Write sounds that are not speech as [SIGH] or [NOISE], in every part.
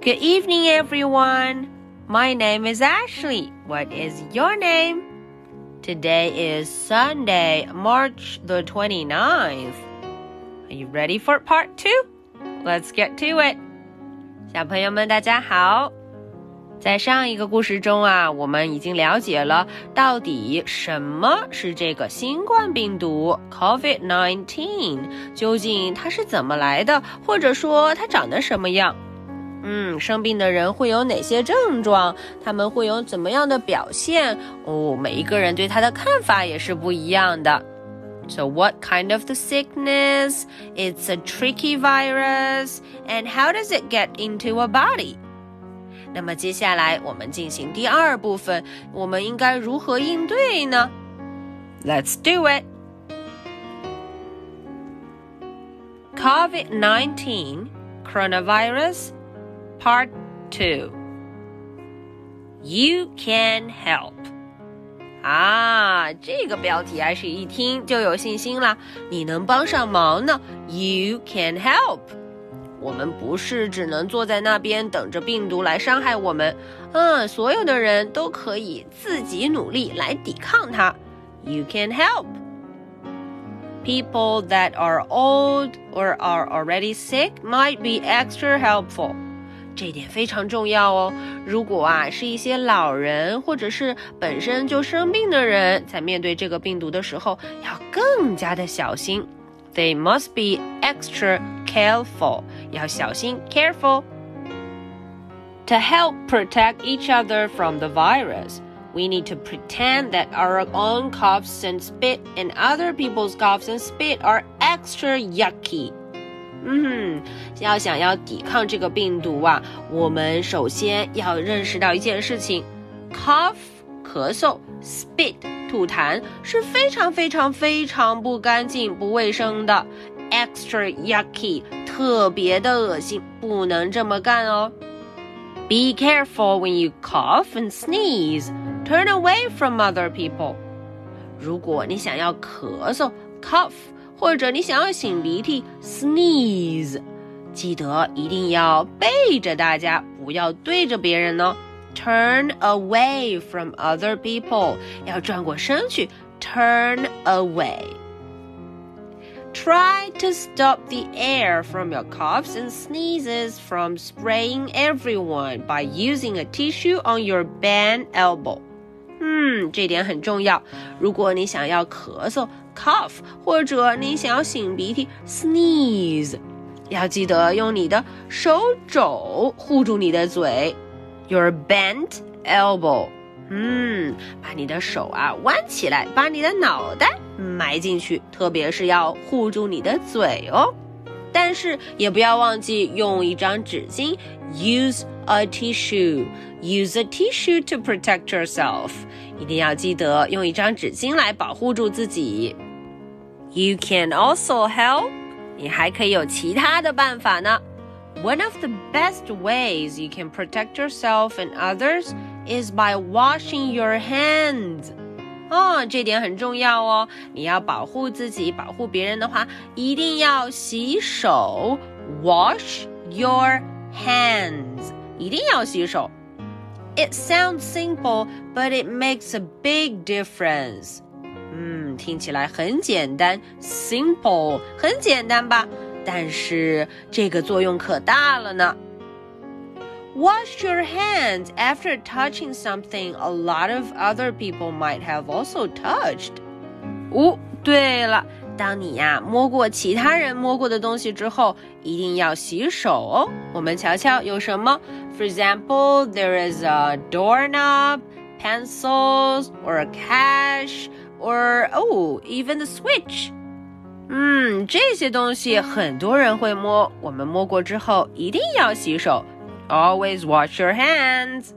Good evening, everyone. My name is Ashley. What is your name? Today is Sunday, March the 29th. Are you ready for part two? Let's get to it. 小朋友们，大家好。在上一个故事中啊，我们已经了解了到底什么是这个新冠病毒 COVID-19，究竟它是怎么来的，或者说它长得什么样？ 嗯，生病的人会有哪些症状？他们会有怎么样的表现？哦，每一个人对他的看法也是不一样的。So what kind of the sickness? It's a tricky virus, and how does it get into a body? 那么接下来我们进行第二部分，我们应该如何应对呢？Let's do it. COVID-19 coronavirus Part 2 You can help 啊，这个标题还是一听就有信心啦！你能帮上忙呢？You can help。我们不是只能坐在那边等着病毒来伤害我们，嗯，所有的人都可以自己努力来抵抗它。You can help. People that are old or are already sick might be extra helpful. 这点非常重要哦。如果啊是一些老人或者是本身就生病的人，在面对这个病毒的时候，要更加的小心。They must be extra careful，要小心 careful。To help protect each other from the virus, we need to pretend that our own coughs and spit and other people's coughs and spit are extra yucky. 嗯，要想要抵抗这个病毒啊，我们首先要认识到一件事情：cough 咳嗽，spit 吐痰是非常非常非常不干净、不卫生的，extra yucky 特别的恶心，不能这么干哦。Be careful when you cough and sneeze. Turn away from other people. 如果你想要咳嗽，cough。或者你想要擤鼻涕，sneeze，记得一定要背着大家，不要对着别人呢。Turn away from other people，要转过身去，turn away。Try to stop the air from your coughs and sneezes from spraying everyone by using a tissue on your bent elbow. 嗯，这点很重要。如果你想要咳嗽 [COUGHS] 或者你想要擤鼻涕，[SNEEZES] 要记得用你的手肘护住你的嘴，your bent elbow。嗯，把你的手啊弯起来，把你的脑袋埋进去，特别是要护住你的嘴哦。但是也不要忘记用一张纸巾，use a tissue。Use a tissue to protect yourself。一定要记得用一张纸巾来保护住自己。You can also help。你还可以有其他的办法呢。One of the best ways you can protect yourself and others is by washing your hands。 哦，这点很重要哦。你要保护自己、保护别人的话，一定要洗手。Wash your hands，一定要洗手。It sounds simple, but it makes a big difference. 嗯，听起来很简单，simple 很简单吧？但是这个作用可大了呢。Wash your hands after touching something a lot of other people might have also touched. 哦，对了，当你呀摸过其他人摸过的东西之后，一定要洗手哦。我们瞧瞧有什么？For example, there is a doorknob, pencils, or a cash, or oh, even the switch. 嗯，这些东西很多人会摸，我们摸过之后一定要洗手。 Always wash your hands.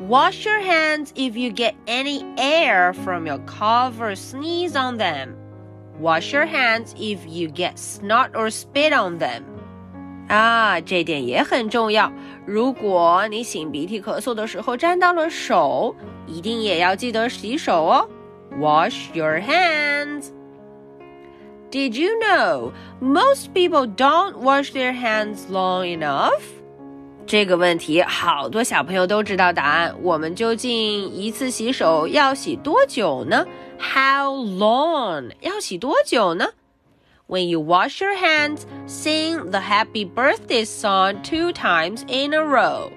Wash your hands if you get any air from your cough or sneeze on them. Wash your hands if you get snot or spit on them. 啊，这点也很重要。如果你擤鼻涕、咳嗽的时候沾到了手，一定也要记得洗手哦。Wash your hands. Did you know most people don't wash their hands long enough? 这个问题好多小朋友都知道答案。我们究竟一次洗手要洗多久呢？How long？要洗多久呢？When you wash your hands, sing the Happy Birthday song two times in a row.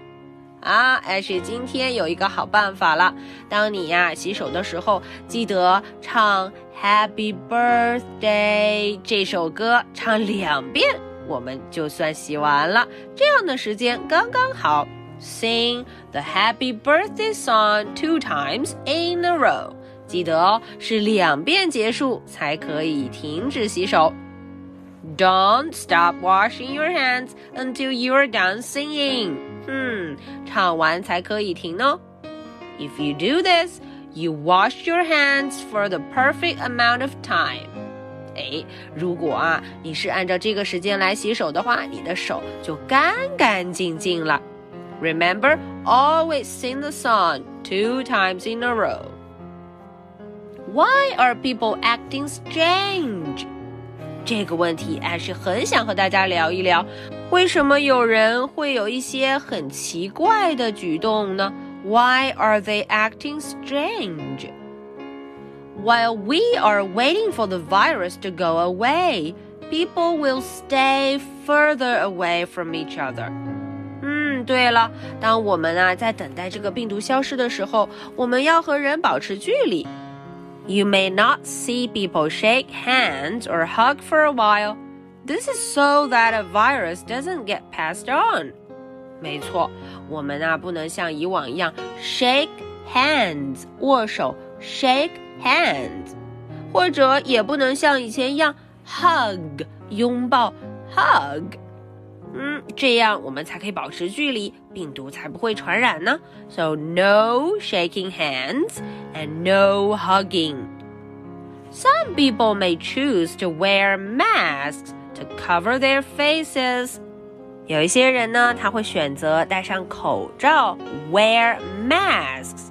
啊，艾是今天有一个好办法了。当你呀洗手的时候，记得唱 Happy Birthday 这首歌，唱两遍，我们就算洗完了。这样的时间刚刚好。Sing the Happy Birthday song two times in a row。记得哦，是两遍结束才可以停止洗手。Don't stop washing your hands until you're done singing. 嗯，唱完才可以停哦。If you do this, you wash your hands for the perfect amount of time. 哎，如果啊你是按照这个时间来洗手的话，你的手就干干净净了。Remember, always sing the song two times in a row. Why are people acting strange? 这个问题，艾是很想和大家聊一聊，为什么有人会有一些很奇怪的举动呢？Why are they acting strange? While we are waiting for the virus to go away, people will stay further away from each other. 嗯，对了，当我们啊在等待这个病毒消失的时候，我们要和人保持距离。you may not see people shake hands or hug for a while. This is so that a virus doesn't get passed on. 没错，我们啊不能像以往一样 shake hands 握手 shake hands，或者也不能像以前一样 hug 拥抱 hug。嗯，这样我们才可以保持距离，病毒才不会传染呢。So no shaking hands and no hugging. Some people may choose to wear masks to cover their faces. 有一些人呢，他会选择戴上口罩，wear masks.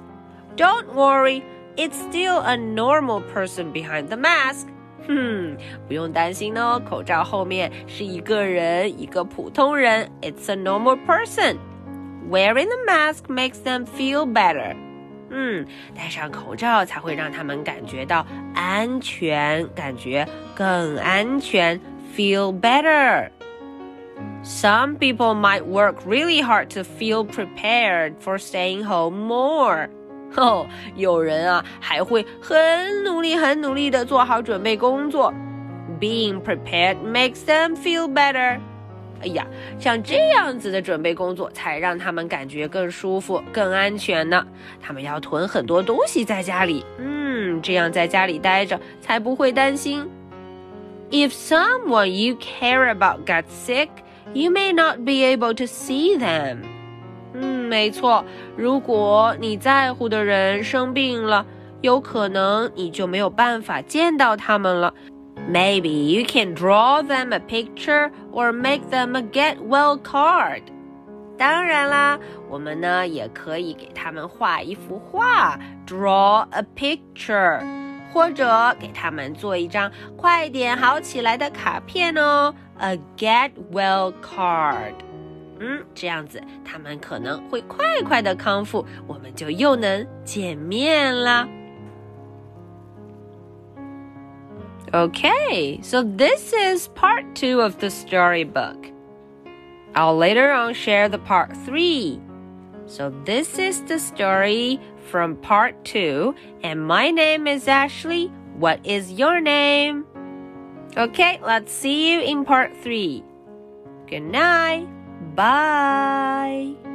Don't worry, it's still a normal person behind the mask. 哼，不用担心哦，口罩后面是一个人，一个普通人。It's a normal person. Wearing the mask makes them feel better. 嗯，戴上口罩才会让他们感觉到安全，感觉更安全，feel better. Some people might work really hard to feel prepared for staying home more. 哦，有人啊还会很努力、很努力的做好准备工作。Being prepared makes them feel better。哎呀，像这样子的准备工作才让他们感觉更舒服、更安全呢。他们要囤很多东西在家里，嗯，这样在家里待着才不会担心。If someone you care about got sick, you may not be able to see them. 没错。如果你在乎的人生病了，有可能你就没有办法见到他们了。Maybe you can draw them a picture or make them a get well card。当然啦，我们呢也可以给他们画一幅画，draw a picture，或者给他们做一张快点好起来的卡片哦，a get well card。嗯，这样子他们可能会快快的康复，我们就又能见面啦。Okay, so this is part two of the storybook. I'll later on share the part three. So this is the story from part two, and my name is Ashley. What is your name? Okay, let's see you in part three. Good night. Bye!